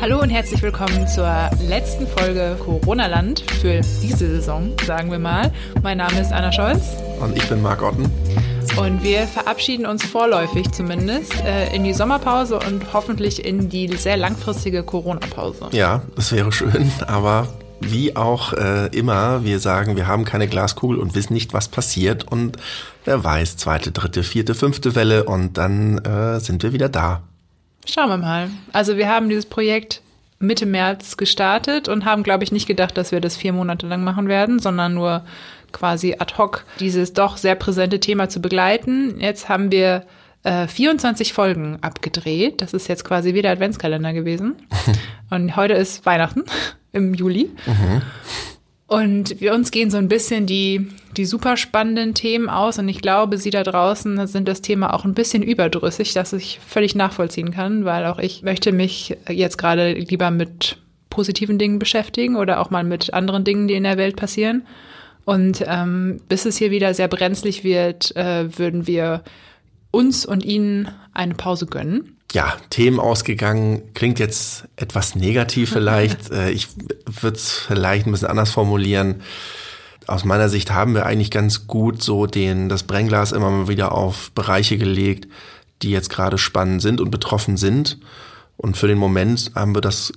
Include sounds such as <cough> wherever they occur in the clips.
Hallo und herzlich willkommen zur letzten Folge Corona-Land für diese Saison, sagen wir mal. Mein Name ist Anna Scholz. Und ich bin Marc Otten. Und wir verabschieden uns vorläufig zumindest äh, in die Sommerpause und hoffentlich in die sehr langfristige Corona-Pause. Ja, das wäre schön, aber wie auch äh, immer, wir sagen, wir haben keine Glaskugel und wissen nicht, was passiert. Und wer weiß, zweite, dritte, vierte, fünfte Welle und dann äh, sind wir wieder da. Schauen wir mal. Also wir haben dieses Projekt Mitte März gestartet und haben, glaube ich, nicht gedacht, dass wir das vier Monate lang machen werden, sondern nur quasi ad hoc dieses doch sehr präsente Thema zu begleiten. Jetzt haben wir äh, 24 Folgen abgedreht. Das ist jetzt quasi wieder Adventskalender gewesen. <laughs> und heute ist Weihnachten <laughs> im Juli. Mhm. Und wir uns gehen so ein bisschen die, die super spannenden Themen aus. Und ich glaube, Sie da draußen sind das Thema auch ein bisschen überdrüssig, dass ich völlig nachvollziehen kann, weil auch ich möchte mich jetzt gerade lieber mit positiven Dingen beschäftigen oder auch mal mit anderen Dingen, die in der Welt passieren. Und ähm, bis es hier wieder sehr brenzlig wird, äh, würden wir uns und Ihnen eine Pause gönnen ja, Themen ausgegangen, klingt jetzt etwas negativ <laughs> vielleicht. Äh, ich würde es vielleicht ein bisschen anders formulieren. Aus meiner Sicht haben wir eigentlich ganz gut so den, das Brennglas immer mal wieder auf Bereiche gelegt, die jetzt gerade spannend sind und betroffen sind. Und für den Moment haben wir das,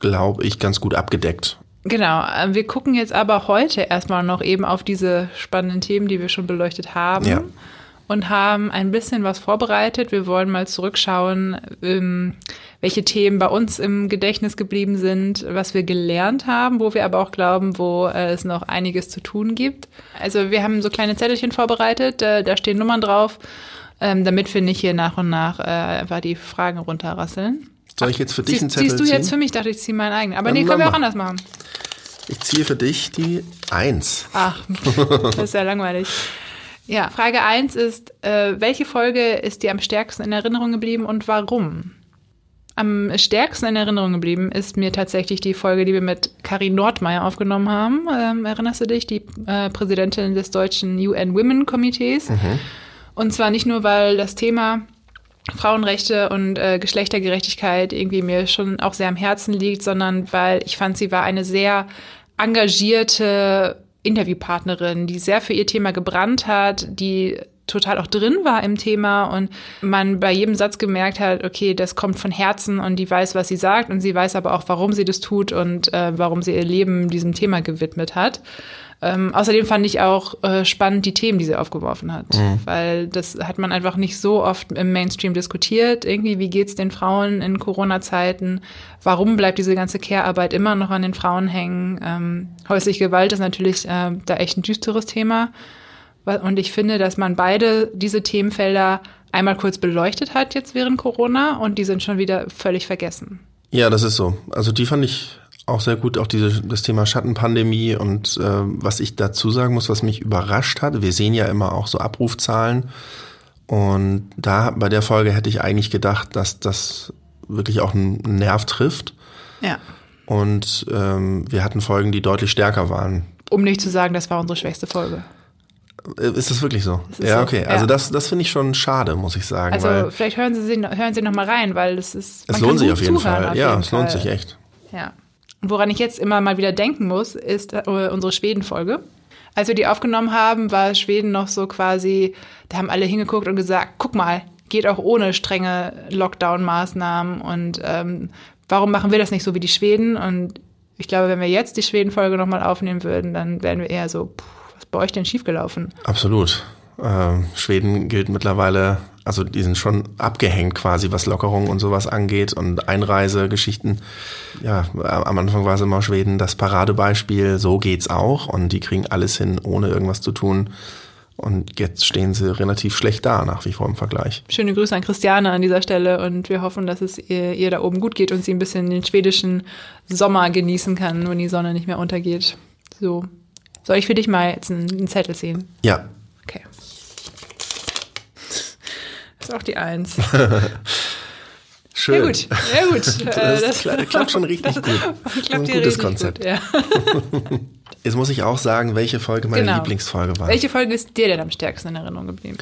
glaube ich, ganz gut abgedeckt. Genau, äh, wir gucken jetzt aber heute erstmal noch eben auf diese spannenden Themen, die wir schon beleuchtet haben. Ja und haben ein bisschen was vorbereitet. Wir wollen mal zurückschauen, ähm, welche Themen bei uns im Gedächtnis geblieben sind, was wir gelernt haben, wo wir aber auch glauben, wo äh, es noch einiges zu tun gibt. Also wir haben so kleine Zettelchen vorbereitet, da stehen Nummern drauf, ähm, damit wir nicht hier nach und nach äh, einfach die Fragen runterrasseln. Soll ich jetzt für dich einen Zettel ziehen? Ziehst du jetzt für mich? dachte ich, ziehe meinen eigenen. Aber nee, können wir auch anders machen. Ich ziehe für dich die Eins. Ach, <laughs> das ist ja langweilig. Ja, Frage 1 ist, äh, welche Folge ist dir am stärksten in Erinnerung geblieben und warum? Am stärksten in Erinnerung geblieben ist mir tatsächlich die Folge, die wir mit Karin Nordmeier aufgenommen haben. Ähm, erinnerst du dich? Die äh, Präsidentin des deutschen UN Women Komitees. Mhm. Und zwar nicht nur, weil das Thema Frauenrechte und äh, Geschlechtergerechtigkeit irgendwie mir schon auch sehr am Herzen liegt, sondern weil ich fand, sie war eine sehr engagierte Interviewpartnerin, die sehr für ihr Thema gebrannt hat, die total auch drin war im Thema und man bei jedem Satz gemerkt hat, okay, das kommt von Herzen und die weiß, was sie sagt und sie weiß aber auch, warum sie das tut und äh, warum sie ihr Leben diesem Thema gewidmet hat. Ähm, außerdem fand ich auch äh, spannend die Themen, die sie aufgeworfen hat, mhm. weil das hat man einfach nicht so oft im Mainstream diskutiert. Irgendwie, wie geht's den Frauen in Corona-Zeiten? Warum bleibt diese ganze Care-Arbeit immer noch an den Frauen hängen? Ähm, häusliche Gewalt ist natürlich äh, da echt ein düsteres Thema. Und ich finde, dass man beide diese Themenfelder einmal kurz beleuchtet hat jetzt während Corona und die sind schon wieder völlig vergessen. Ja, das ist so. Also die fand ich auch sehr gut, auch diese, das Thema Schattenpandemie und äh, was ich dazu sagen muss, was mich überrascht hat, wir sehen ja immer auch so Abrufzahlen und da bei der Folge hätte ich eigentlich gedacht, dass das wirklich auch einen Nerv trifft. Ja. Und ähm, wir hatten Folgen, die deutlich stärker waren. Um nicht zu sagen, das war unsere schwächste Folge. Äh, ist das wirklich so? Ja, okay. So. Also das, das finde ich schon schade, muss ich sagen. Also vielleicht hören Sie, hören Sie noch mal rein, weil das ist. Es lohnt sich auf jeden Fall. Auf ja, jeden es lohnt sich echt. Ja. Woran ich jetzt immer mal wieder denken muss, ist äh, unsere Schweden-Folge. Als wir die aufgenommen haben, war Schweden noch so quasi, da haben alle hingeguckt und gesagt, guck mal, geht auch ohne strenge Lockdown-Maßnahmen und ähm, warum machen wir das nicht so wie die Schweden? Und ich glaube, wenn wir jetzt die Schweden-Folge nochmal aufnehmen würden, dann wären wir eher so, puh, was bei euch denn schiefgelaufen? Absolut. Äh, Schweden gilt mittlerweile also die sind schon abgehängt quasi, was Lockerungen und sowas angeht und Einreisegeschichten. Ja, am Anfang war es immer Schweden das Paradebeispiel, so geht's auch und die kriegen alles hin, ohne irgendwas zu tun. Und jetzt stehen sie relativ schlecht da, nach wie vor im Vergleich. Schöne Grüße an Christiane an dieser Stelle und wir hoffen, dass es ihr, ihr da oben gut geht und sie ein bisschen den schwedischen Sommer genießen kann, wenn die Sonne nicht mehr untergeht. So. Soll ich für dich mal jetzt einen, einen Zettel ziehen? Ja. Okay. Ist auch die Eins. <laughs> Schön. Ja gut, ja gut. <laughs> Das, das klappt schon richtig <laughs> gut. Klappt Ein gutes Konzept. Gut, ja. Jetzt muss ich auch sagen, welche Folge meine genau. Lieblingsfolge war. Welche Folge ist dir denn am stärksten in Erinnerung geblieben?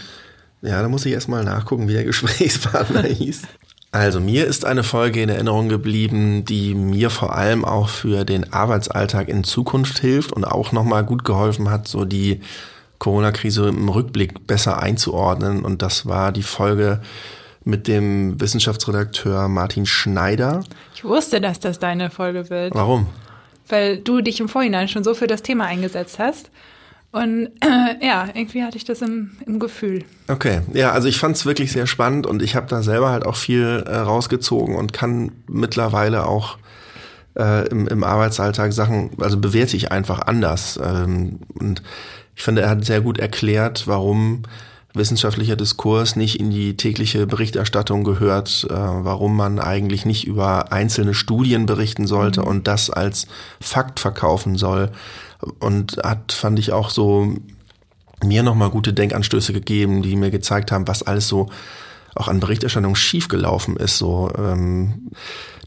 Ja, da muss ich erstmal nachgucken, wie der Gesprächspartner hieß. Also mir ist eine Folge in Erinnerung geblieben, die mir vor allem auch für den Arbeitsalltag in Zukunft hilft und auch nochmal gut geholfen hat, so die Corona-Krise im Rückblick besser einzuordnen. Und das war die Folge mit dem Wissenschaftsredakteur Martin Schneider. Ich wusste, dass das deine Folge wird. Warum? Weil du dich im Vorhinein schon so für das Thema eingesetzt hast. Und äh, ja, irgendwie hatte ich das im, im Gefühl. Okay, ja, also ich fand es wirklich sehr spannend und ich habe da selber halt auch viel äh, rausgezogen und kann mittlerweile auch äh, im, im Arbeitsalltag Sachen, also bewerte ich einfach anders. Ähm, und ich finde, er hat sehr gut erklärt, warum wissenschaftlicher Diskurs nicht in die tägliche Berichterstattung gehört, äh, warum man eigentlich nicht über einzelne Studien berichten sollte mhm. und das als Fakt verkaufen soll, und hat, fand ich auch so, mir nochmal gute Denkanstöße gegeben, die mir gezeigt haben, was alles so auch an Berichterstattung schiefgelaufen ist. So ähm,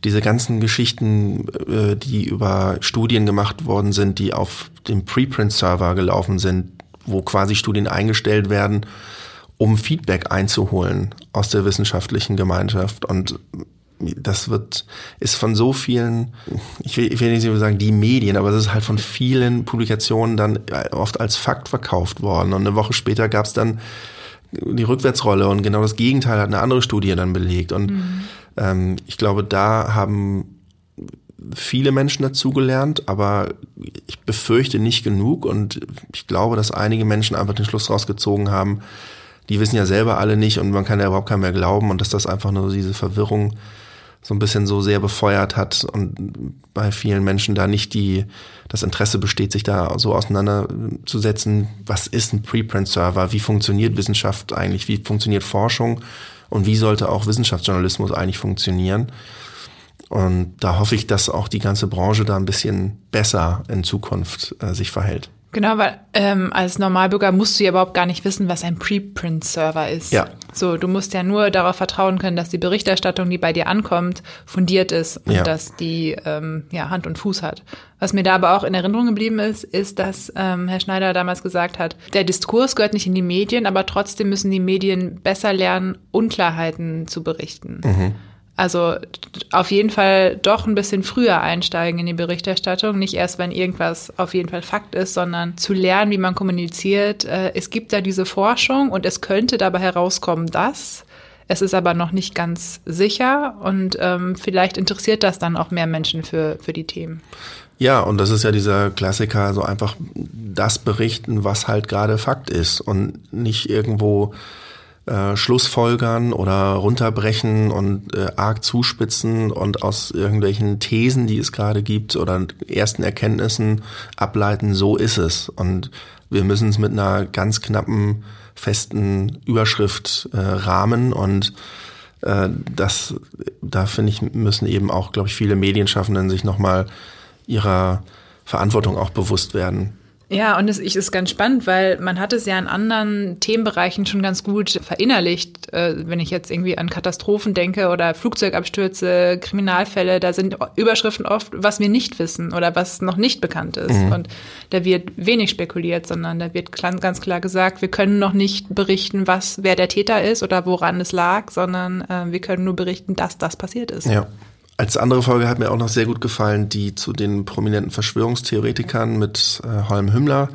diese ganzen Geschichten, äh, die über Studien gemacht worden sind, die auf dem Preprint-Server gelaufen sind, wo quasi Studien eingestellt werden, um Feedback einzuholen aus der wissenschaftlichen Gemeinschaft. Und das wird, ist von so vielen, ich will, ich will nicht sagen die Medien, aber es ist halt von vielen Publikationen dann oft als Fakt verkauft worden. Und eine Woche später gab es dann die Rückwärtsrolle und genau das Gegenteil hat eine andere Studie dann belegt. Und mhm. ähm, ich glaube, da haben viele Menschen dazugelernt, aber ich befürchte nicht genug und ich glaube, dass einige Menschen einfach den Schluss rausgezogen haben, die wissen ja selber alle nicht und man kann ja überhaupt keinem mehr glauben und dass das einfach nur diese Verwirrung so ein bisschen so sehr befeuert hat und bei vielen Menschen da nicht die, das Interesse besteht, sich da so auseinanderzusetzen, was ist ein Preprint-Server, wie funktioniert Wissenschaft eigentlich, wie funktioniert Forschung und wie sollte auch Wissenschaftsjournalismus eigentlich funktionieren. Und da hoffe ich, dass auch die ganze Branche da ein bisschen besser in Zukunft äh, sich verhält. Genau, weil ähm, als Normalbürger musst du ja überhaupt gar nicht wissen, was ein Preprint-Server ist. Ja. So, du musst ja nur darauf vertrauen können, dass die Berichterstattung, die bei dir ankommt, fundiert ist und Ja. dass die ähm, ja, Hand und Fuß hat. Was mir da aber auch in Erinnerung geblieben ist, ist, dass ähm, Herr Schneider damals gesagt hat, der Diskurs gehört nicht in die Medien, aber trotzdem müssen die Medien besser lernen, Unklarheiten zu berichten. Also auf jeden Fall doch ein bisschen früher einsteigen in die Berichterstattung. Nicht erst, wenn irgendwas auf jeden Fall Fakt ist, sondern zu lernen, wie man kommuniziert. Äh, Es gibt da diese Forschung und es könnte dabei herauskommen, dass. Es ist aber noch nicht ganz sicher und ähm, vielleicht interessiert das dann auch mehr Menschen für, für die Themen. Ja, und das ist ja dieser Klassiker, so einfach das berichten, was halt gerade Fakt ist und nicht irgendwo äh, Schlussfolgern oder runterbrechen und äh, arg zuspitzen und aus irgendwelchen Thesen, die es gerade gibt oder ersten Erkenntnissen ableiten, so ist es. Und wir müssen es mit einer ganz knappen, festen Überschrift äh, rahmen und äh, das, da finde ich, müssen eben auch, glaube ich, viele Medienschaffenden sich nochmal ihrer Verantwortung auch bewusst werden. Ja, und es ist ganz spannend, weil man hat es ja in anderen Themenbereichen schon ganz gut verinnerlicht. Äh, wenn ich jetzt irgendwie an Katastrophen denke oder Flugzeugabstürze, Kriminalfälle, da sind Überschriften oft, was wir nicht wissen oder was noch nicht bekannt ist. Und da wird wenig spekuliert, sondern da wird ganz klar gesagt, wir können noch nicht berichten, was, wer der Täter ist oder woran es lag, sondern äh, wir können nur berichten, dass das passiert ist. Ja. Als andere Folge hat mir auch noch sehr gut gefallen, die zu den prominenten Verschwörungstheoretikern mit äh, Holm Hümmler.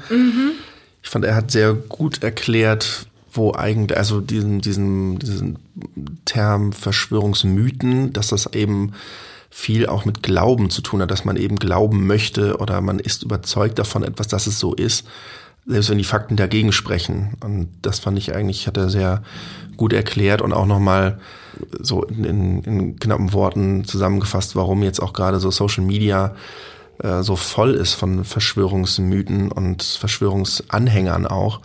Ich fand, er hat sehr gut erklärt, wo eigentlich, also diesen, diesen, diesen Term Verschwörungsmythen, dass das eben viel auch mit Glauben zu tun hat, dass man eben glauben möchte oder man ist überzeugt davon etwas, dass es so ist, selbst wenn die Fakten dagegen sprechen. Und das fand ich eigentlich, hat er sehr gut erklärt und auch nochmal so in, in, in knappen Worten zusammengefasst, warum jetzt auch gerade so Social Media äh, so voll ist von Verschwörungsmythen und Verschwörungsanhängern auch,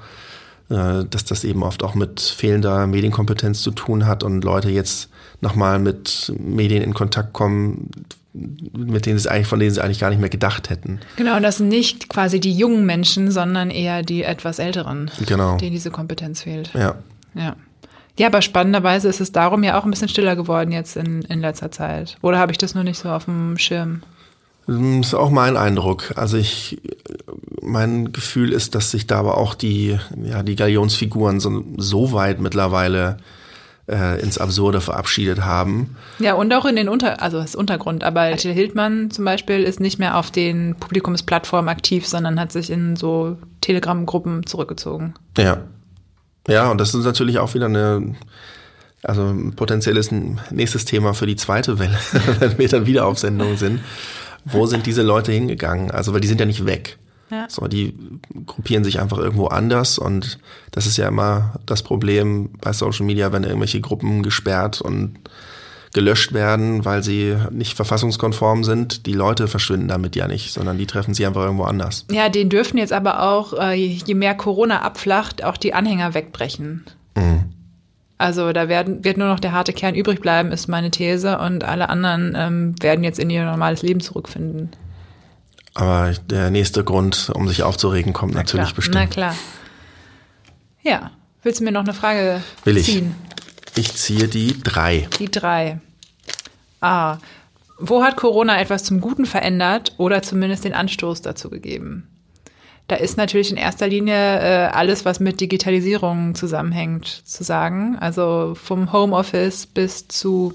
äh, dass das eben oft auch mit fehlender Medienkompetenz zu tun hat und Leute jetzt nochmal mit Medien in Kontakt kommen, mit denen sie eigentlich, von denen sie eigentlich gar nicht mehr gedacht hätten. Genau, und das sind nicht quasi die jungen Menschen, sondern eher die etwas älteren, Genau. denen diese Kompetenz fehlt. Ja. Ja. Ja, aber spannenderweise ist es darum ja auch ein bisschen stiller geworden jetzt in, in letzter Zeit. Oder habe ich das nur nicht so auf dem Schirm? Das ist auch mein Eindruck. Also ich, mein Gefühl ist, dass sich da aber auch die, ja, die Galionsfiguren so, so weit mittlerweile äh, ins Absurde verabschiedet haben. Ja, und auch in den Unter, also das Untergrund. Aber Attila Hildmann zum Beispiel ist nicht mehr auf den Publikumsplattformen aktiv, sondern hat sich in so Telegram-Gruppen zurückgezogen. Ja. Ja, und das ist natürlich auch wieder eine, also ein potenzielles nächstes Thema für die zweite Welle, <laughs> wenn wir dann wieder auf Sendung sind. Wo sind diese Leute hingegangen? Also, weil die sind ja nicht weg. Ja. So, die gruppieren sich einfach irgendwo anders und das ist ja immer das Problem bei Social Media, wenn irgendwelche Gruppen gesperrt und gelöscht werden, weil sie nicht verfassungskonform sind. Die Leute verschwinden damit ja nicht, sondern die treffen sie einfach irgendwo anders. Ja, den dürfen jetzt aber auch, äh, je mehr Corona abflacht, auch die Anhänger wegbrechen. Mhm. Also da werden, wird nur noch der harte Kern übrig bleiben, ist meine These, und alle anderen ähm, werden jetzt in ihr normales Leben zurückfinden. Aber der nächste Grund, um sich aufzuregen, kommt Na natürlich klar. bestimmt. Na klar. Ja. Willst du mir noch eine Frage Will ziehen? Ich. ich ziehe die drei. Die drei. Ah. Wo hat Corona etwas zum Guten verändert oder zumindest den Anstoß dazu gegeben? Da ist natürlich in erster Linie äh, alles, was mit Digitalisierung zusammenhängt, zu sagen. Also vom Homeoffice bis zu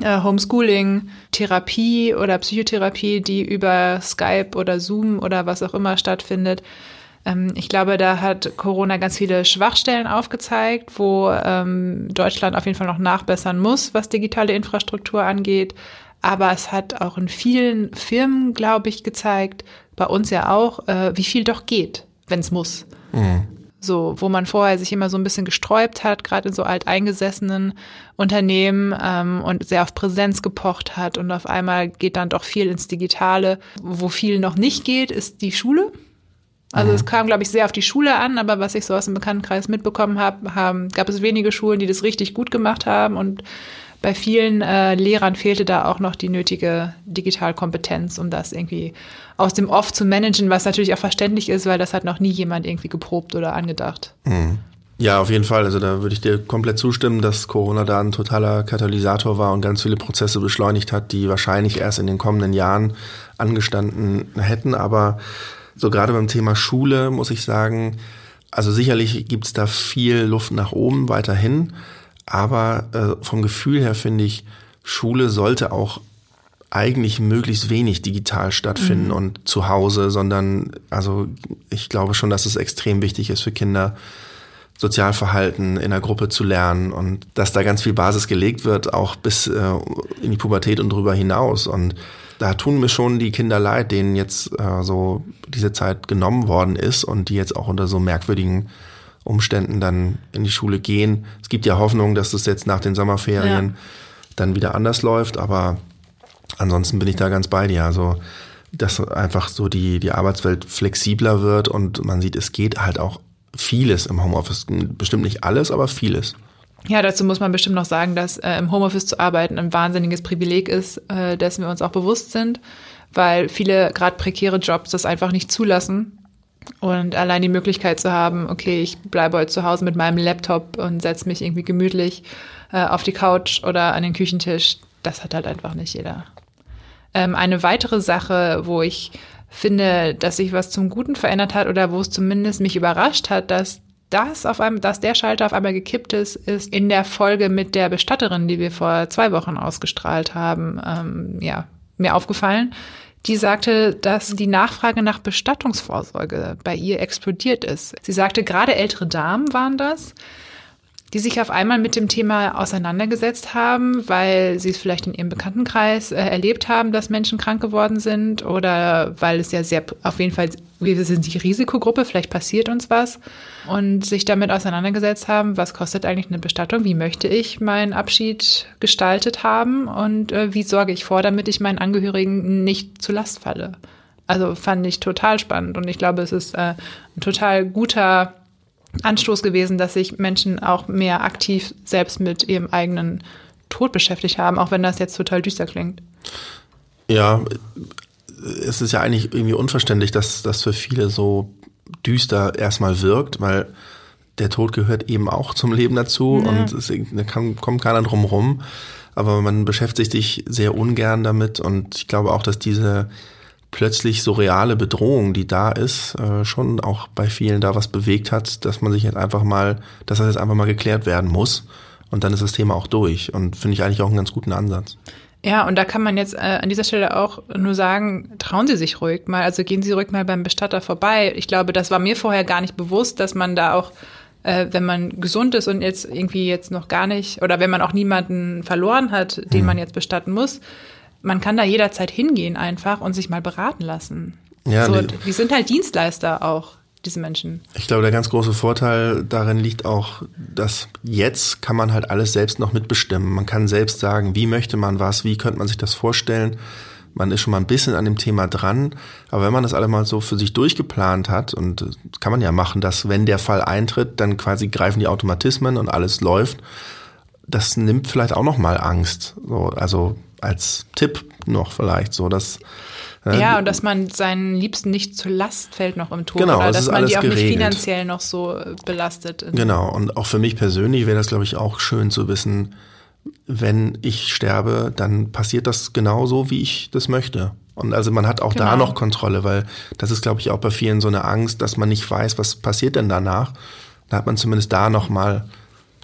äh, Homeschooling, Therapie oder Psychotherapie, die über Skype oder Zoom oder was auch immer stattfindet. Ähm, ich glaube, da hat Corona ganz viele Schwachstellen aufgezeigt, wo ähm, Deutschland auf jeden Fall noch nachbessern muss, was digitale Infrastruktur angeht. Aber es hat auch in vielen Firmen, glaube ich, gezeigt, bei uns ja auch, äh, wie viel doch geht, wenn es muss. Mhm. So, wo man vorher sich immer so ein bisschen gesträubt hat, gerade in so alteingesessenen Unternehmen ähm, und sehr auf Präsenz gepocht hat und auf einmal geht dann doch viel ins Digitale. Wo viel noch nicht geht, ist die Schule. Also mhm. es kam, glaube ich, sehr auf die Schule an, aber was ich so aus dem Bekanntenkreis mitbekommen habe, haben, gab es wenige Schulen, die das richtig gut gemacht haben und bei vielen äh, Lehrern fehlte da auch noch die nötige Digitalkompetenz, um das irgendwie aus dem Off zu managen, was natürlich auch verständlich ist, weil das hat noch nie jemand irgendwie geprobt oder angedacht. Mhm. Ja, auf jeden Fall. Also da würde ich dir komplett zustimmen, dass Corona da ein totaler Katalysator war und ganz viele Prozesse beschleunigt hat, die wahrscheinlich erst in den kommenden Jahren angestanden hätten. Aber so gerade beim Thema Schule muss ich sagen, also sicherlich gibt es da viel Luft nach oben weiterhin. Aber äh, vom Gefühl her finde ich, Schule sollte auch eigentlich möglichst wenig digital stattfinden mhm. und zu Hause, sondern also ich glaube schon, dass es extrem wichtig ist für Kinder, Sozialverhalten in der Gruppe zu lernen und dass da ganz viel Basis gelegt wird, auch bis äh, in die Pubertät und darüber hinaus. Und da tun mir schon die Kinder leid, denen jetzt äh, so diese Zeit genommen worden ist und die jetzt auch unter so merkwürdigen Umständen dann in die Schule gehen. Es gibt ja Hoffnung, dass es jetzt nach den Sommerferien ja. dann wieder anders läuft, aber ansonsten bin ich da ganz bei dir. Also, dass einfach so die, die Arbeitswelt flexibler wird und man sieht, es geht halt auch vieles im Homeoffice. Bestimmt nicht alles, aber vieles. Ja, dazu muss man bestimmt noch sagen, dass äh, im Homeoffice zu arbeiten ein wahnsinniges Privileg ist, äh, dessen wir uns auch bewusst sind, weil viele gerade prekäre Jobs das einfach nicht zulassen und allein die Möglichkeit zu haben, okay, ich bleibe heute zu Hause mit meinem Laptop und setze mich irgendwie gemütlich äh, auf die Couch oder an den Küchentisch, das hat halt einfach nicht jeder. Ähm, eine weitere Sache, wo ich finde, dass sich was zum Guten verändert hat oder wo es zumindest mich überrascht hat, dass das auf einmal, dass der Schalter auf einmal gekippt ist, ist in der Folge mit der Bestatterin, die wir vor zwei Wochen ausgestrahlt haben, ähm, ja, mir aufgefallen die sagte, dass die Nachfrage nach Bestattungsvorsorge bei ihr explodiert ist. Sie sagte, gerade ältere Damen waren das, die sich auf einmal mit dem Thema auseinandergesetzt haben, weil sie es vielleicht in ihrem Bekanntenkreis äh, erlebt haben, dass Menschen krank geworden sind oder weil es ja sehr, auf jeden Fall, wir sind die Risikogruppe, vielleicht passiert uns was und sich damit auseinandergesetzt haben, was kostet eigentlich eine Bestattung, wie möchte ich meinen Abschied gestaltet haben und äh, wie sorge ich vor, damit ich meinen Angehörigen nicht zu Last falle. Also fand ich total spannend und ich glaube, es ist äh, ein total guter Anstoß gewesen, dass sich Menschen auch mehr aktiv selbst mit ihrem eigenen Tod beschäftigt haben, auch wenn das jetzt total düster klingt. Ja, es ist ja eigentlich irgendwie unverständlich, dass das für viele so düster erstmal wirkt, weil der Tod gehört eben auch zum Leben dazu ja. und es, da kann, kommt keiner drum rum. Aber man beschäftigt sich sehr ungern damit und ich glaube auch, dass diese plötzlich so reale Bedrohung, die da ist, äh, schon auch bei vielen da was bewegt hat, dass man sich jetzt einfach mal, dass das jetzt einfach mal geklärt werden muss und dann ist das Thema auch durch. Und finde ich eigentlich auch einen ganz guten Ansatz. Ja, und da kann man jetzt äh, an dieser Stelle auch nur sagen, trauen Sie sich ruhig mal, also gehen Sie ruhig mal beim Bestatter vorbei. Ich glaube, das war mir vorher gar nicht bewusst, dass man da auch, äh, wenn man gesund ist und jetzt irgendwie jetzt noch gar nicht, oder wenn man auch niemanden verloren hat, den mhm. man jetzt bestatten muss, man kann da jederzeit hingehen einfach und sich mal beraten lassen. Ja, so, die, die sind halt Dienstleister auch diese Menschen. Ich glaube, der ganz große Vorteil darin liegt auch, dass jetzt kann man halt alles selbst noch mitbestimmen. Man kann selbst sagen, wie möchte man was, wie könnte man sich das vorstellen. Man ist schon mal ein bisschen an dem Thema dran. Aber wenn man das alle mal so für sich durchgeplant hat, und das kann man ja machen, dass wenn der Fall eintritt, dann quasi greifen die Automatismen und alles läuft. Das nimmt vielleicht auch noch mal Angst. So, also als Tipp noch vielleicht so, dass ja, und dass man seinen Liebsten nicht zur Last fällt noch im Tod. Genau, oder dass man die auch geregelt. nicht finanziell noch so äh, belastet. Genau, und auch für mich persönlich wäre das, glaube ich, auch schön zu wissen, wenn ich sterbe, dann passiert das genauso, wie ich das möchte. Und also man hat auch genau. da noch Kontrolle, weil das ist, glaube ich, auch bei vielen so eine Angst, dass man nicht weiß, was passiert denn danach. Da hat man zumindest da noch mal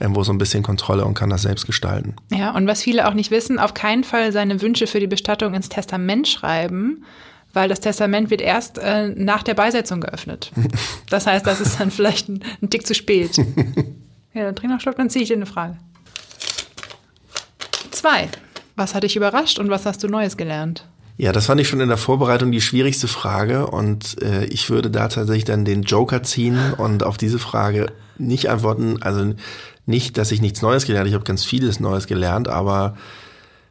irgendwo so ein bisschen Kontrolle und kann das selbst gestalten. Ja, und was viele auch nicht wissen, auf keinen Fall seine Wünsche für die Bestattung ins Testament schreiben, weil das Testament wird erst äh, nach der Beisetzung geöffnet. <laughs> Das heißt, das ist dann vielleicht ein, ein Tick zu spät. <laughs> Ja, dann trink noch Stopp, dann ziehe ich dir eine Frage. Zwei. Was hat dich überrascht und was hast du Neues gelernt? Ja, das fand ich schon in der Vorbereitung die schwierigste Frage und äh, ich würde da tatsächlich dann den Joker ziehen und auf diese Frage nicht antworten. Also nicht, dass ich nichts Neues gelernt habe, ich habe ganz vieles Neues gelernt, aber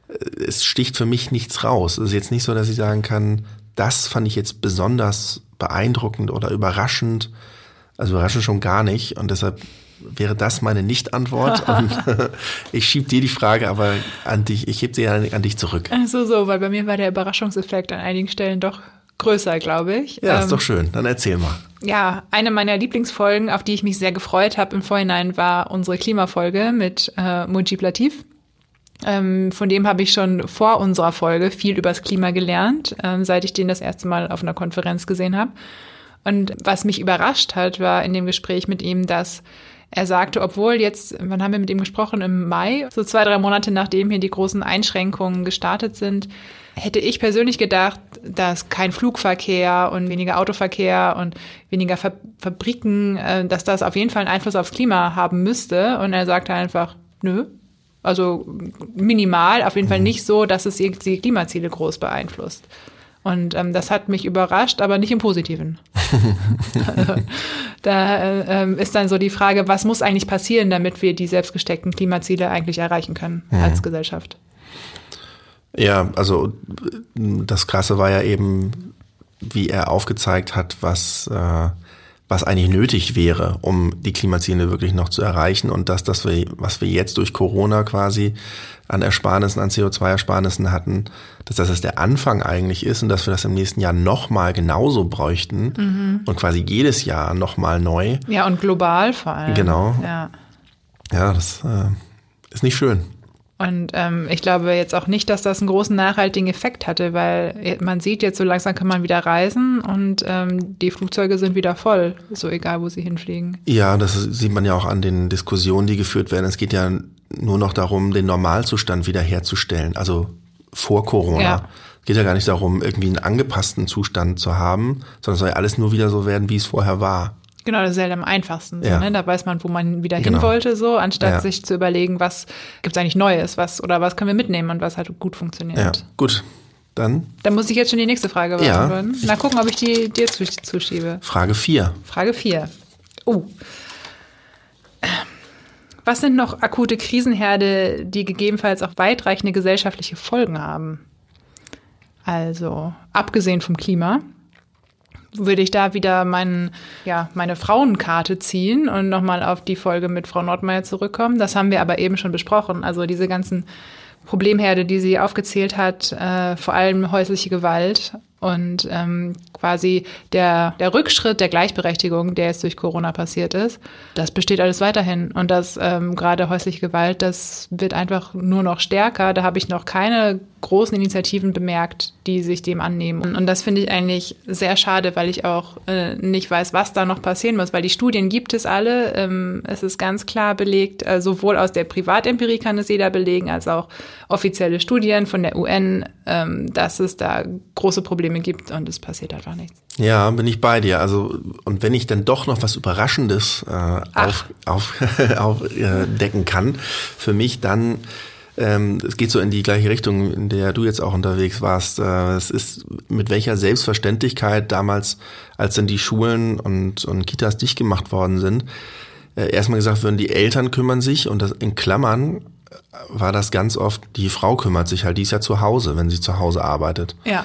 äh, es sticht für mich nichts raus. Es ist jetzt nicht so, dass ich sagen kann, das fand ich jetzt besonders beeindruckend oder überraschend. Also überraschend schon gar nicht und deshalb wäre das meine Nicht-Antwort. <laughs> und <laughs> ich schieb dir die Frage aber an dich, ich heb sie an, an dich zurück. Ach so, so, weil bei mir war der Überraschungseffekt an einigen Stellen doch größer, glaube ich. Ja, ist doch ähm, schön. Dann erzähl mal. Ja, eine meiner Lieblingsfolgen, auf die ich mich sehr gefreut habe im Vorhinein, war unsere Klimafolge mit äh, Mujib Latif. Ähm, von dem habe ich schon vor unserer Folge viel übers Klima gelernt, ähm, seit ich den das erste Mal auf einer Konferenz gesehen habe. Und was mich überrascht hat, war in dem Gespräch mit ihm, dass er sagte, obwohl jetzt, wann haben wir mit ihm gesprochen? Im Mai, so zwei, drei Monate nachdem hier die großen Einschränkungen gestartet sind, hätte ich persönlich gedacht, dass kein Flugverkehr und weniger Autoverkehr und weniger Fa Fabriken, äh, dass das auf jeden Fall einen Einfluss aufs Klima haben müsste. Und er sagte einfach, nö. Also minimal, auf jeden Fall mhm. nicht so, dass es die Klimaziele groß beeinflusst. Und ähm, das hat mich überrascht, aber nicht im Positiven. Da äh, ist dann so die Frage, was muss eigentlich passieren, damit wir die selbstgesteckten Klimaziele eigentlich erreichen können mhm. als Gesellschaft? Ja, also das Krasse war ja eben, wie er aufgezeigt hat, was, äh, was eigentlich nötig wäre, um die Klimaziele wirklich noch zu erreichen und dass das, was wir jetzt durch Corona quasi an Ersparnissen, an CO2-Ersparnissen hatten, dass das der Anfang eigentlich ist und dass wir das im nächsten Jahr nochmal genauso bräuchten mhm. und quasi jedes Jahr nochmal neu. Ja, und global vor allem. Genau. Ja, ja das äh, ist nicht schön. Und ähm, ich glaube jetzt auch nicht, dass das einen großen nachhaltigen Effekt hatte, weil man sieht jetzt, so langsam kann man wieder reisen und ähm, die Flugzeuge sind wieder voll, so egal, wo sie hinfliegen. Ja, das sieht man ja auch an den Diskussionen, die geführt werden. Es geht ja nur noch darum, den Normalzustand wiederherzustellen, also vor Corona. Ja. Es geht ja gar nicht darum, irgendwie einen angepassten Zustand zu haben, sondern es soll ja alles nur wieder so werden, wie es vorher war. Genau, das ist ja am einfachsten. So, ja. ne? Da weiß man, wo man wieder genau. hin wollte, so, anstatt ja. sich zu überlegen, was gibt's eigentlich Neues, was oder was können wir mitnehmen und was hat gut funktioniert. Ja, gut. Dann. Dann muss ich jetzt schon die nächste Frage beantworten. Ja. Na, gucken, ob ich die dir zuschiebe. Frage 4. Frage 4. Oh. Was sind noch akute Krisenherde, die gegebenenfalls auch weitreichende gesellschaftliche Folgen haben? Also, abgesehen vom Klima, würde ich da wieder meinen, ja, meine Frauenkarte ziehen und nochmal auf die Folge mit Frau Nordmeier zurückkommen. Das haben wir aber eben schon besprochen. Also diese ganzen Problemherde, die sie aufgezählt hat, äh, vor allem häusliche Gewalt Und ähm, quasi der, der Rückschritt der Gleichberechtigung, der jetzt durch Corona passiert ist, das besteht alles weiterhin. Und das ähm, gerade häusliche Gewalt, das wird einfach nur noch stärker. Da habe ich noch keine großen Initiativen bemerkt, die sich dem annehmen. Und das finde ich eigentlich sehr schade, weil ich auch äh, nicht weiß, was da noch passieren muss, weil die Studien gibt es alle. Ähm, es ist ganz klar belegt, äh, sowohl aus der Privatempirie kann es jeder belegen, als auch offizielle Studien von der UN, ähm, dass es da große Probleme gibt und es passiert einfach nichts. Ja, bin ich bei dir. Also, und wenn ich dann doch noch was Überraschendes äh, auf, auf, <laughs> aufdecken äh, kann, für mich dann ähm, es geht so in die gleiche Richtung, in der du jetzt auch unterwegs warst. Äh, es ist mit welcher Selbstverständlichkeit damals, als dann die Schulen und, und Kitas dicht gemacht worden sind, äh, erstmal gesagt würden, die Eltern kümmern sich und das in Klammern war das ganz oft, die Frau kümmert sich halt, die ist ja zu Hause, wenn sie zu Hause arbeitet. Ja.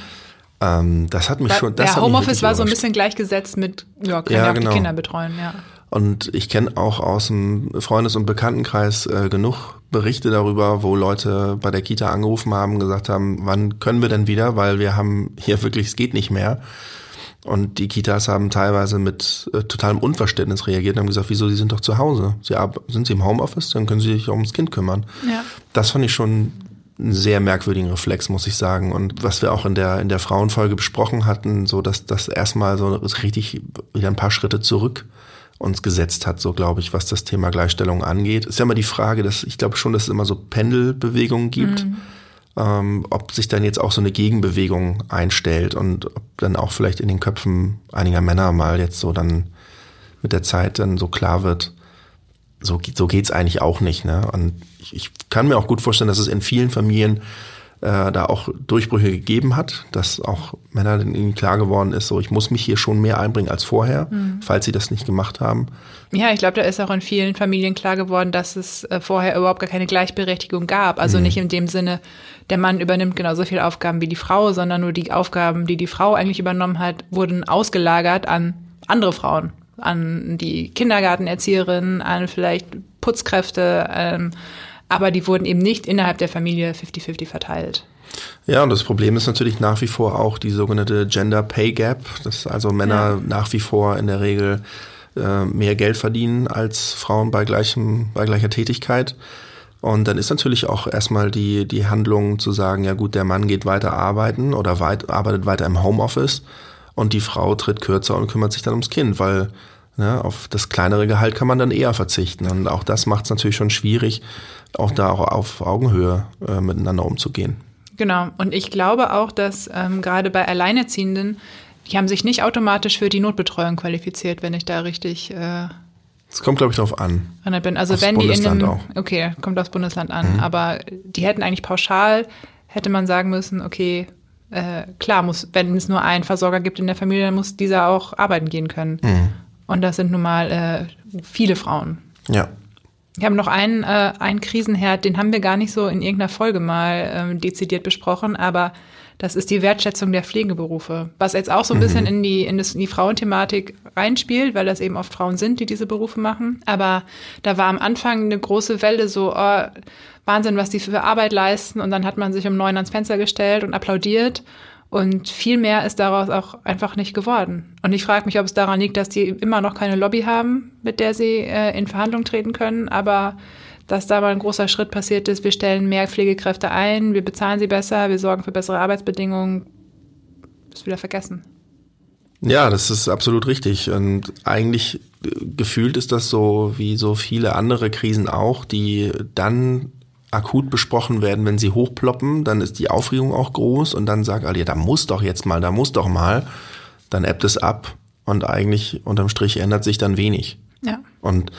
Ähm, das hat mich da, schon. Das ja, Homeoffice war so ein bisschen gleichgesetzt mit, ja, können ja, genau. die Kinder betreuen, ja. Und ich kenne auch aus dem Freundes- und Bekanntenkreis äh, genug Berichte darüber, wo Leute bei der Kita angerufen haben, gesagt haben, wann können wir denn wieder, weil wir haben hier wirklich, es geht nicht mehr. Und die Kitas haben teilweise mit äh, totalem Unverständnis reagiert und haben gesagt, wieso, Sie sind doch zu Hause. Sie sind Sie im Homeoffice, dann können Sie sich ums Kind kümmern. Ja. Das fand ich schon einen sehr merkwürdigen Reflex, muss ich sagen. Und was wir auch in der, in der Frauenfolge besprochen hatten, so dass das erstmal so richtig wieder ein paar Schritte zurück uns gesetzt hat, so glaube ich, was das Thema Gleichstellung angeht. Ist ja immer die Frage, dass ich glaube schon, dass es immer so Pendelbewegungen gibt, mhm. Ähm, ob sich dann jetzt auch so eine Gegenbewegung einstellt und ob dann auch vielleicht in den Köpfen einiger Männer mal jetzt so dann mit der Zeit dann so klar wird, so, so geht's eigentlich auch nicht. Ne? Und ich, ich kann mir auch gut vorstellen, dass es in vielen Familien äh, da auch Durchbrüche gegeben hat, dass auch Männer ihnen klar geworden ist, so ich muss mich hier schon mehr einbringen als vorher, mhm. falls sie das nicht gemacht haben. Ja, ich glaube, da ist auch in vielen Familien klar geworden, dass es äh, vorher überhaupt gar keine Gleichberechtigung gab. Also mhm. nicht in dem Sinne, der Mann übernimmt genauso viele Aufgaben wie die Frau, sondern nur die Aufgaben, die die Frau eigentlich übernommen hat, wurden ausgelagert an andere Frauen, an die Kindergartenerzieherin, an vielleicht Putzkräfte, ähm, aber die wurden eben nicht innerhalb der Familie 50-50 verteilt. Ja, und das Problem ist natürlich nach wie vor auch die sogenannte Gender Pay Gap, dass also Männer ja. nach wie vor in der Regel äh, mehr Geld verdienen als Frauen bei, gleichem, bei gleicher Tätigkeit. Und dann ist natürlich auch erstmal die, die Handlung zu sagen, ja gut, der Mann geht weiter arbeiten oder weit, arbeitet weiter im Homeoffice und die Frau tritt kürzer und kümmert sich dann ums Kind, weil ne, auf das kleinere Gehalt kann man dann eher verzichten. Und auch das macht es natürlich schon schwierig, auch da auch auf Augenhöhe äh, miteinander umzugehen. Genau. Und ich glaube auch, dass ähm, gerade bei Alleinerziehenden, die haben sich nicht automatisch für die Notbetreuung qualifiziert, wenn ich da richtig. Äh, es kommt, glaube ich, darauf an. Bin. Also aufs wenn Bundesland die in einem, auch. okay, kommt aufs Bundesland an. Mhm. Aber die hätten eigentlich pauschal hätte man sagen müssen, okay, äh, klar muss, wenn es nur einen Versorger gibt in der Familie, dann muss dieser auch arbeiten gehen können. Mhm. Und das sind nun mal äh, viele Frauen. Ja. Wir haben noch einen, äh, einen Krisenherd, den haben wir gar nicht so in irgendeiner Folge mal ähm, dezidiert besprochen, aber das ist die Wertschätzung der Pflegeberufe, was jetzt auch so ein mhm. bisschen in die, in, das, in die Frauenthematik reinspielt, weil das eben oft Frauen sind, die diese Berufe machen. Aber da war am Anfang eine große Welle so, oh, Wahnsinn, was die für Arbeit leisten. Und dann hat man sich um neun ans Fenster gestellt und applaudiert. Und viel mehr ist daraus auch einfach nicht geworden. Und ich frage mich, ob es daran liegt, dass die immer noch keine Lobby haben, mit der sie äh, in Verhandlungen treten können. Aber dass da mal ein großer Schritt passiert ist, wir stellen mehr Pflegekräfte ein, wir bezahlen sie besser, wir sorgen für bessere Arbeitsbedingungen, ist wieder vergessen. Ja, das ist absolut richtig. Und eigentlich äh, gefühlt ist das so wie so viele andere Krisen auch, die dann akut besprochen werden, wenn sie hochploppen, dann ist die Aufregung auch groß und dann sagt alle, ja, da muss doch jetzt mal, da muss doch mal. Dann ebbt es ab und eigentlich unterm Strich ändert sich dann wenig. Ja. Und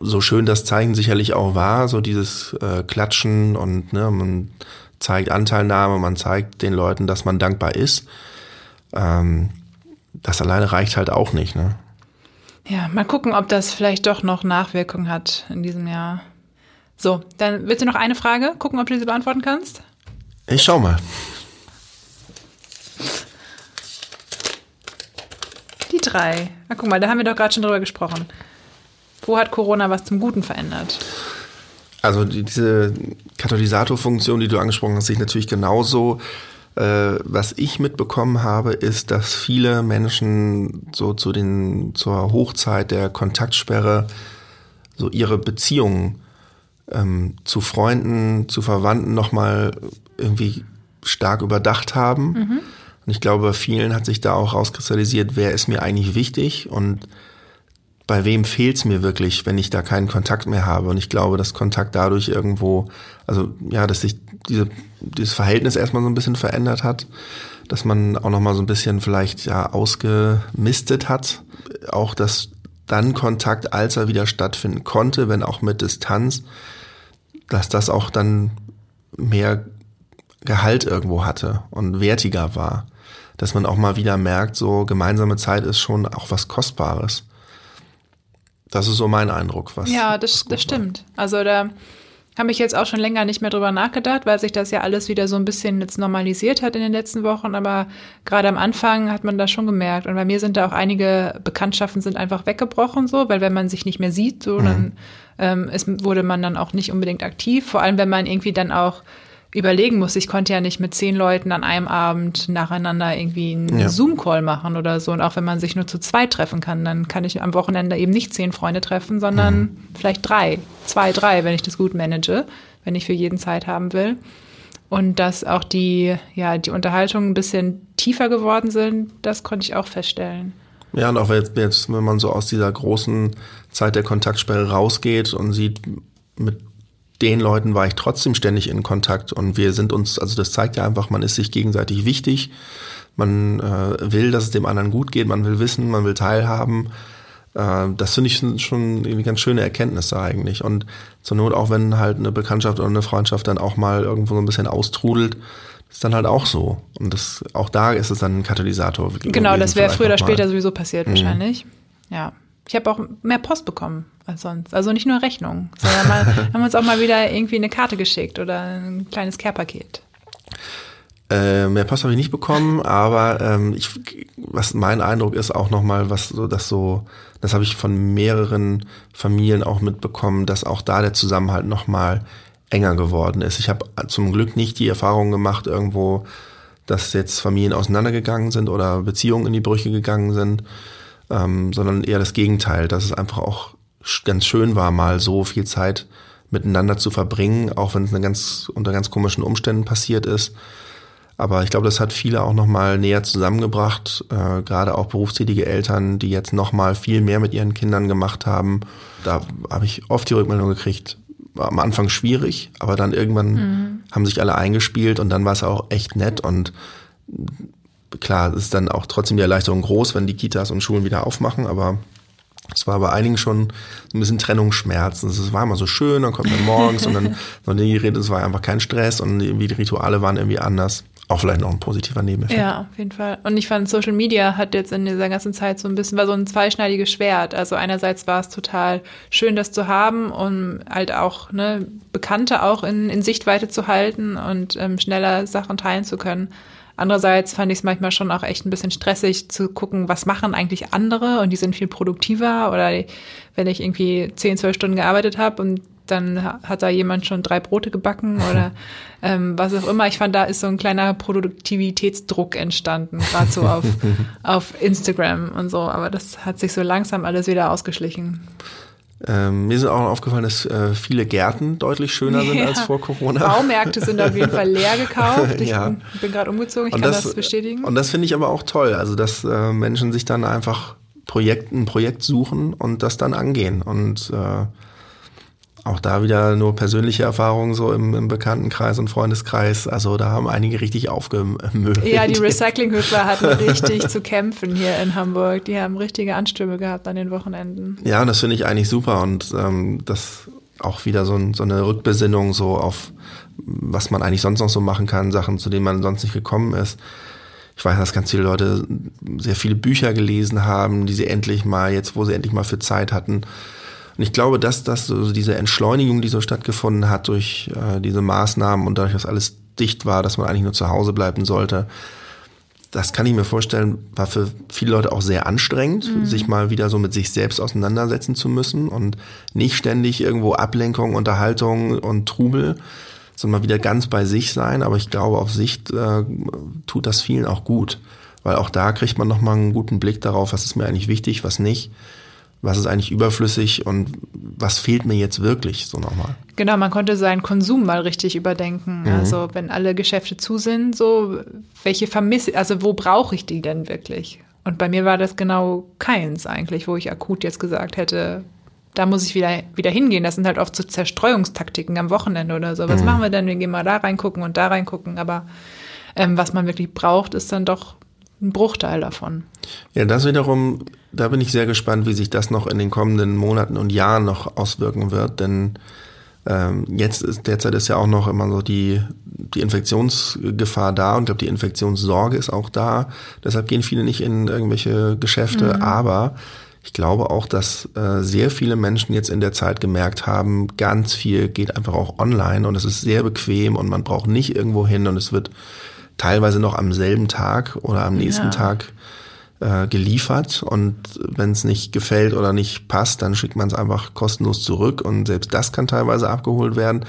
so schön das Zeichen sicherlich auch war, so dieses äh, Klatschen und ne, man zeigt Anteilnahme, man zeigt den Leuten, dass man dankbar ist. Ähm, das alleine reicht halt auch nicht, ne? Ja, mal gucken, ob das vielleicht doch noch Nachwirkungen hat in diesem Jahr. So, dann willst du noch eine Frage gucken, ob du sie beantworten kannst? Ich schau mal. Die drei. Na, guck mal, da haben wir doch gerade schon drüber gesprochen. Wo hat Corona was zum Guten verändert? Also diese Katalysatorfunktion, die du angesprochen hast, sehe ich natürlich genauso. Äh, was ich mitbekommen habe, ist, dass viele Menschen so zu den, zur Hochzeit der Kontaktsperre so ihre Beziehungen ähm, zu Freunden, zu Verwandten nochmal irgendwie stark überdacht haben. Mhm. Und ich glaube, bei vielen hat sich da auch rauskristallisiert, wer ist mir eigentlich wichtig und bei wem fehlt es mir wirklich, wenn ich da keinen Kontakt mehr habe. Und ich glaube, dass Kontakt dadurch irgendwo, also ja, dass sich diese, dieses Verhältnis erstmal so ein bisschen verändert hat, dass man auch nochmal so ein bisschen vielleicht ja ausgemistet hat. Auch dass dann Kontakt, als er wieder stattfinden konnte, wenn auch mit Distanz, dass das auch dann mehr Gehalt irgendwo hatte und wertiger war. Dass man auch mal wieder merkt, so gemeinsame Zeit ist schon auch was Kostbares. Das ist so mein Eindruck. Was, ja, das, das stimmt. Also da habe ich jetzt auch schon länger nicht mehr drüber nachgedacht, weil sich das ja alles wieder so ein bisschen jetzt normalisiert hat in den letzten Wochen. Aber gerade am Anfang hat man das schon gemerkt. Und bei mir sind da auch einige Bekanntschaften sind einfach weggebrochen, so, weil wenn man sich nicht mehr sieht, so, mhm. dann ähm, ist, wurde man dann auch nicht unbedingt aktiv. Vor allem, wenn man irgendwie dann auch überlegen muss. Ich konnte ja nicht mit zehn Leuten an einem Abend nacheinander irgendwie einen ja. Zoom-Call machen oder so. Und auch wenn man sich nur zu zweit treffen kann, dann kann ich am Wochenende eben nicht zehn Freunde treffen, sondern mhm. vielleicht drei, zwei, drei, wenn ich das gut manage, wenn ich für jeden Zeit haben will. Und dass auch die, ja, die Unterhaltungen ein bisschen tiefer geworden sind, das konnte ich auch feststellen. Ja, und auch jetzt, jetzt, wenn man so aus dieser großen Zeit der Kontaktsperre rausgeht und sieht, mit den Leuten war ich trotzdem ständig in Kontakt und wir sind uns, also das zeigt ja einfach, man ist sich gegenseitig wichtig, man äh, will, dass es dem anderen gut geht, man will wissen, man will teilhaben. Äh, das finde ich schon irgendwie ganz schöne Erkenntnisse eigentlich. Und zur Not auch, wenn halt eine Bekanntschaft oder eine Freundschaft dann auch mal irgendwo so ein bisschen austrudelt, ist dann halt auch so. Und das, auch da ist es dann ein Katalysator. Genau, das wäre früher oder später sowieso passiert mhm. wahrscheinlich. Ja. Ich habe auch mehr Post bekommen als sonst. Also nicht nur Rechnungen, sondern mal, <laughs> haben uns auch mal wieder irgendwie eine Karte geschickt oder ein kleines Care-Paket. Äh, mehr Post habe ich nicht bekommen, aber ähm, ich, was mein Eindruck ist auch nochmal, was so, das so, das habe ich von mehreren Familien auch mitbekommen, dass auch da der Zusammenhalt nochmal enger geworden ist. Ich habe zum Glück nicht die Erfahrung gemacht irgendwo, dass jetzt Familien auseinandergegangen sind oder Beziehungen in die Brüche gegangen sind ähm, sondern eher das Gegenteil, dass es einfach auch ganz schön war, mal so viel Zeit miteinander zu verbringen, auch wenn es eine ganz, unter ganz komischen Umständen passiert ist. Aber ich glaube, das hat viele auch nochmal näher zusammengebracht, äh, gerade auch berufstätige Eltern, die jetzt nochmal viel mehr mit ihren Kindern gemacht haben. Da habe ich oft die Rückmeldung gekriegt, war am Anfang schwierig, aber dann irgendwann mhm. haben sich alle eingespielt und dann war es auch echt nett und klar, ist dann auch trotzdem die Erleichterung groß, wenn die Kitas und Schulen wieder aufmachen, aber es war bei einigen schon ein bisschen Trennungsschmerz. Es war immer so schön, dann kommt man morgens und dann, <laughs> dann die Rede, es war einfach kein Stress und irgendwie die Rituale waren irgendwie anders. Auch vielleicht noch ein positiver Nebeneffekt. Ja, auf jeden Fall. Und ich fand, Social Media hat jetzt in dieser ganzen Zeit so ein bisschen, war so ein zweischneidiges Schwert. Also einerseits war es total schön, das zu haben, um halt auch ne, Bekannte auch in, in Sichtweite zu halten und ähm, schneller Sachen teilen zu können. Andererseits fand ich es manchmal schon auch echt ein bisschen stressig zu gucken, was machen eigentlich andere und die sind viel produktiver oder wenn ich irgendwie zehn, zwölf Stunden gearbeitet habe und dann hat da jemand schon drei Brote gebacken <laughs> oder ähm, was auch immer. Ich fand, da ist so ein kleiner Produktivitätsdruck entstanden, gerade so auf, <laughs> auf Instagram und so. Aber das hat sich so langsam alles wieder ausgeschlichen. Ähm, mir ist auch aufgefallen, dass äh, viele Gärten deutlich schöner sind ja. als vor Corona. Baumärkte sind auf jeden Fall leer gekauft. Ich <laughs> ja. bin, gerade umgezogen, ich und kann das, das, bestätigen. Und das finde ich aber auch toll, also dass äh, Menschen sich dann einfach Projekt, ein Projekt suchen und das dann angehen. Und äh, auch da wieder nur persönliche Erfahrungen so im, im, Bekanntenkreis und Freundeskreis. Also da haben einige richtig aufgemöbelt. Ja, die <laughs> Recyclinghöfe hatten <laughs> richtig zu kämpfen hier in Hamburg. Die haben richtige Anstürme gehabt an den Wochenenden. Ja, und das finde ich eigentlich super und ähm, das auch wieder so, ein, so eine Rückbesinnung so auf was man eigentlich sonst noch so machen kann, Sachen, zu denen man sonst nicht gekommen ist. Ich weiß, dass ganz viele Leute sehr viele Bücher gelesen haben, die sie endlich mal, jetzt wo sie endlich mal für Zeit hatten, und ich glaube, dass das also diese Entschleunigung, die so stattgefunden hat durch äh, diese Maßnahmen und dadurch, dass alles dicht war, dass man eigentlich nur zu Hause bleiben sollte, das kann ich mir vorstellen, war für viele Leute auch sehr anstrengend, mhm. sich mal wieder so mit sich selbst auseinandersetzen zu müssen und nicht ständig irgendwo Ablenkung, Unterhaltung und Trubel. so mal wieder ganz bei sich sein. Aber ich glaube, auf Sicht äh, tut das vielen auch gut, weil auch da kriegt man nochmal einen guten Blick darauf, was ist mir eigentlich wichtig, was nicht was ist eigentlich überflüssig und was fehlt mir jetzt wirklich so nochmal. Genau, man konnte seinen Konsum mal richtig überdenken. Mhm. Also wenn alle Geschäfte zu sind, so welche vermisse, also wo brauche ich die denn wirklich? Und bei mir war das genau keins eigentlich, wo ich akut jetzt gesagt hätte, da muss ich wieder, wieder hingehen. Das sind halt oft so Zerstreuungstaktiken am Wochenende oder so. Was mhm. machen wir denn? Wir gehen mal da reingucken und da reingucken. Aber ähm, was man wirklich braucht, ist dann doch ein Bruchteil davon. Ja, das wiederum, da bin ich sehr gespannt, wie sich das noch in den kommenden Monaten und Jahren noch auswirken wird, denn ähm, jetzt ist derzeit ist ja auch noch immer so die, die Infektionsgefahr da und ich glaube, die Infektionssorge ist auch da. Deshalb gehen viele nicht in irgendwelche Geschäfte, mhm. aber ich glaube auch, dass äh, sehr viele Menschen jetzt in der Zeit gemerkt haben, ganz viel geht einfach auch online und es ist sehr bequem und man braucht nicht irgendwo hin und es wird teilweise noch am selben Tag oder am nächsten ja. Tag äh, geliefert und wenn es nicht gefällt oder nicht passt, dann schickt man es einfach kostenlos zurück und selbst das kann teilweise abgeholt werden.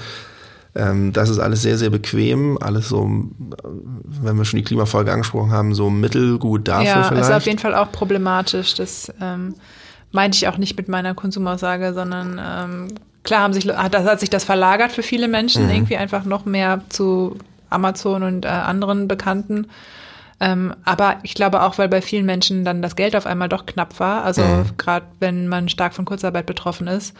Ähm, das ist alles sehr, sehr bequem, alles so, wenn wir schon die Klimafolge angesprochen haben, so mittelgut dafür ja, vielleicht. Ja, ist auf jeden Fall auch problematisch. Das ähm, meinte ich auch nicht mit meiner Konsumaussage, sondern ähm, klar haben sich, hat, hat sich das verlagert für viele Menschen, mhm. irgendwie einfach noch mehr zu Amazon und äh, anderen Bekannten. Ähm, aber ich glaube auch, weil bei vielen Menschen dann das Geld auf einmal doch knapp war, also mhm. gerade wenn man stark von Kurzarbeit betroffen ist,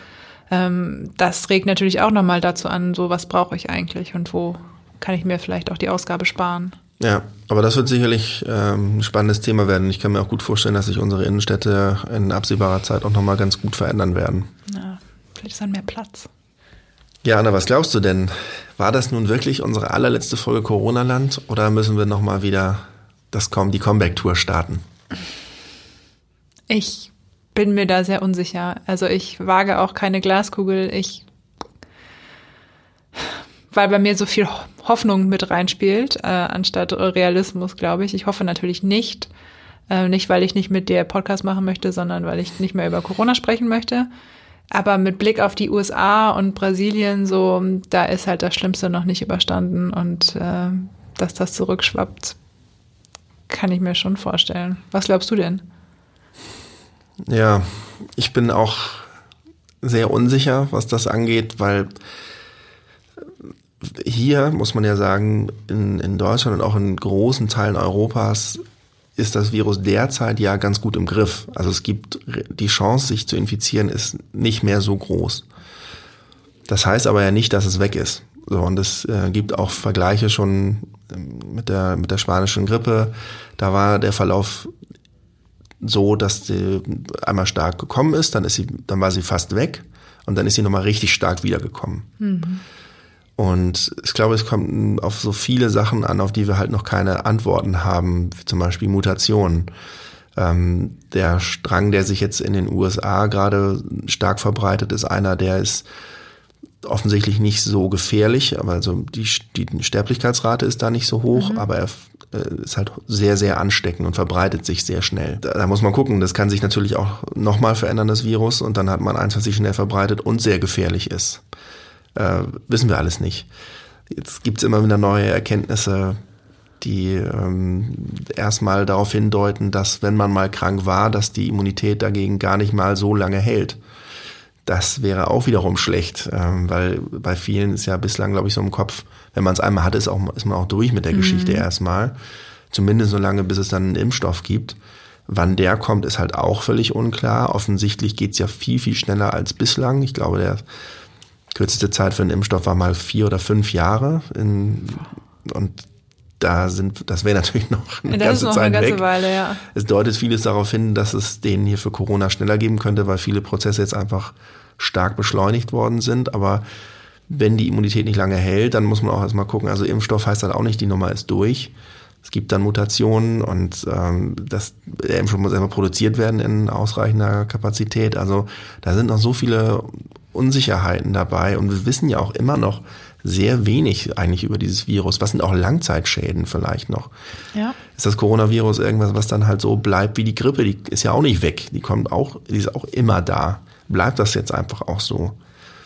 ähm, das regt natürlich auch nochmal dazu an, so was brauche ich eigentlich und wo kann ich mir vielleicht auch die Ausgabe sparen. Ja, aber das wird sicherlich ähm, ein spannendes Thema werden. Ich kann mir auch gut vorstellen, dass sich unsere Innenstädte in absehbarer Zeit auch nochmal ganz gut verändern werden. Ja, vielleicht ist dann mehr Platz. Ja, Anna, was glaubst du denn? War das nun wirklich unsere allerletzte Folge Corona-Land oder müssen wir nochmal wieder das, die Comeback-Tour starten? Ich bin mir da sehr unsicher. Also ich wage auch keine Glaskugel. Ich, weil bei mir so viel Hoffnung mit reinspielt, äh, anstatt Realismus, glaube ich. Ich hoffe natürlich nicht. Äh, nicht, weil ich nicht mit dir Podcast machen möchte, sondern weil ich nicht mehr über Corona sprechen möchte. Aber mit Blick auf die USA und Brasilien, so, da ist halt das Schlimmste noch nicht überstanden und äh, dass das zurückschwappt, kann ich mir schon vorstellen. Was glaubst du denn? Ja, ich bin auch sehr unsicher, was das angeht, weil hier muss man ja sagen, in, in Deutschland und auch in großen Teilen Europas ist das Virus derzeit ja ganz gut im Griff. Also es gibt die Chance, sich zu infizieren, ist nicht mehr so groß. Das heißt aber ja nicht, dass es weg ist. So, und es äh, gibt auch Vergleiche schon ähm, mit der, mit der spanischen Grippe. Da war der Verlauf so, dass die einmal stark gekommen ist, dann ist sie, dann war sie fast weg und dann ist sie nochmal richtig stark wiedergekommen. Mhm. Und ich glaube, es kommt auf so viele Sachen an, auf die wir halt noch keine Antworten haben, wie zum Beispiel Mutationen. Ähm, der Strang, der sich jetzt in den USA gerade stark verbreitet, ist einer, der ist offensichtlich nicht so gefährlich, aber also die, die Sterblichkeitsrate ist da nicht so hoch, mhm. aber er äh, ist halt sehr, sehr ansteckend und verbreitet sich sehr schnell. Da, da muss man gucken, das kann sich natürlich auch nochmal verändern, das Virus, und dann hat man eins, was sich schnell verbreitet und sehr gefährlich ist. Äh, wissen wir alles nicht. Jetzt gibt's immer wieder neue Erkenntnisse, die ähm, erstmal darauf hindeuten, dass wenn man mal krank war, dass die Immunität dagegen gar nicht mal so lange hält. Das wäre auch wiederum schlecht, ähm, weil bei vielen ist ja bislang, glaube ich, so im Kopf, wenn man es einmal hat, ist, auch, ist man auch durch mit der mhm. Geschichte erstmal. Zumindest so lange, bis es dann einen Impfstoff gibt. Wann der kommt, ist halt auch völlig unklar. Offensichtlich geht's ja viel, viel schneller als bislang. Ich glaube, der kürzeste Zeit für einen Impfstoff war mal vier oder fünf Jahre. In, und da sind, das wäre natürlich noch eine das ganze noch Zeit eine ganze weg. Weile, ja. Es deutet vieles darauf hin, dass es den hier für Corona schneller geben könnte, weil viele Prozesse jetzt einfach stark beschleunigt worden sind. Aber wenn die Immunität nicht lange hält, dann muss man auch erstmal gucken. Also Impfstoff heißt halt auch nicht, die Nummer ist durch. Es gibt dann Mutationen und ähm, das, der Impfstoff muss immer produziert werden in ausreichender Kapazität. Also da sind noch so viele Unsicherheiten dabei und wir wissen ja auch immer noch sehr wenig eigentlich über dieses Virus. Was sind auch Langzeitschäden vielleicht noch? Ja. Ist das Coronavirus irgendwas, was dann halt so bleibt wie die Grippe? Die ist ja auch nicht weg. Die kommt auch, die ist auch immer da. Bleibt das jetzt einfach auch so?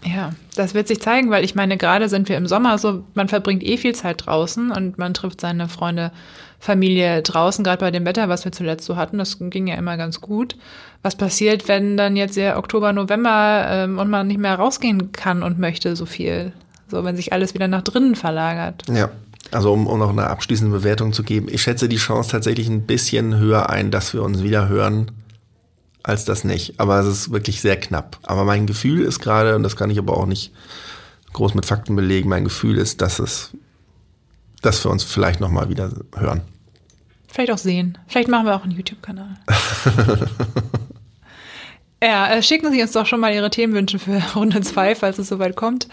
Ja, das wird sich zeigen, weil ich meine, gerade sind wir im Sommer so, man verbringt eh viel Zeit draußen und man trifft seine Freunde, Familie draußen, gerade bei dem Wetter, was wir zuletzt so hatten. Das ging ja immer ganz gut. Was passiert, wenn dann jetzt der Oktober, November ähm, und man nicht mehr rausgehen kann und möchte so viel? So, wenn sich alles wieder nach drinnen verlagert. Ja. Also um, um noch eine abschließende Bewertung zu geben, ich schätze die Chance tatsächlich ein bisschen höher ein, dass wir uns wieder hören, als das nicht. Aber es ist wirklich sehr knapp. Aber mein Gefühl ist gerade, und das kann ich aber auch nicht groß mit Fakten belegen, mein Gefühl ist, dass es, dass wir uns vielleicht nochmal wieder hören. Vielleicht auch sehen. Vielleicht machen wir auch einen YouTube-Kanal. <laughs> ja, äh, schicken Sie uns doch schon mal Ihre Themenwünsche für <laughs> Runde 2, falls es soweit kommt,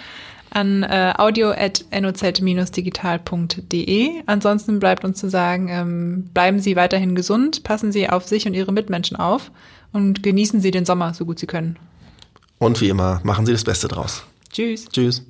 an äh, audio.noz-digital.de. Ansonsten bleibt uns zu sagen, ähm, bleiben Sie weiterhin gesund, passen Sie auf sich und Ihre Mitmenschen auf und genießen Sie den Sommer so gut Sie können. Und wie immer, machen Sie das Beste draus. Tschüss. Tschüss.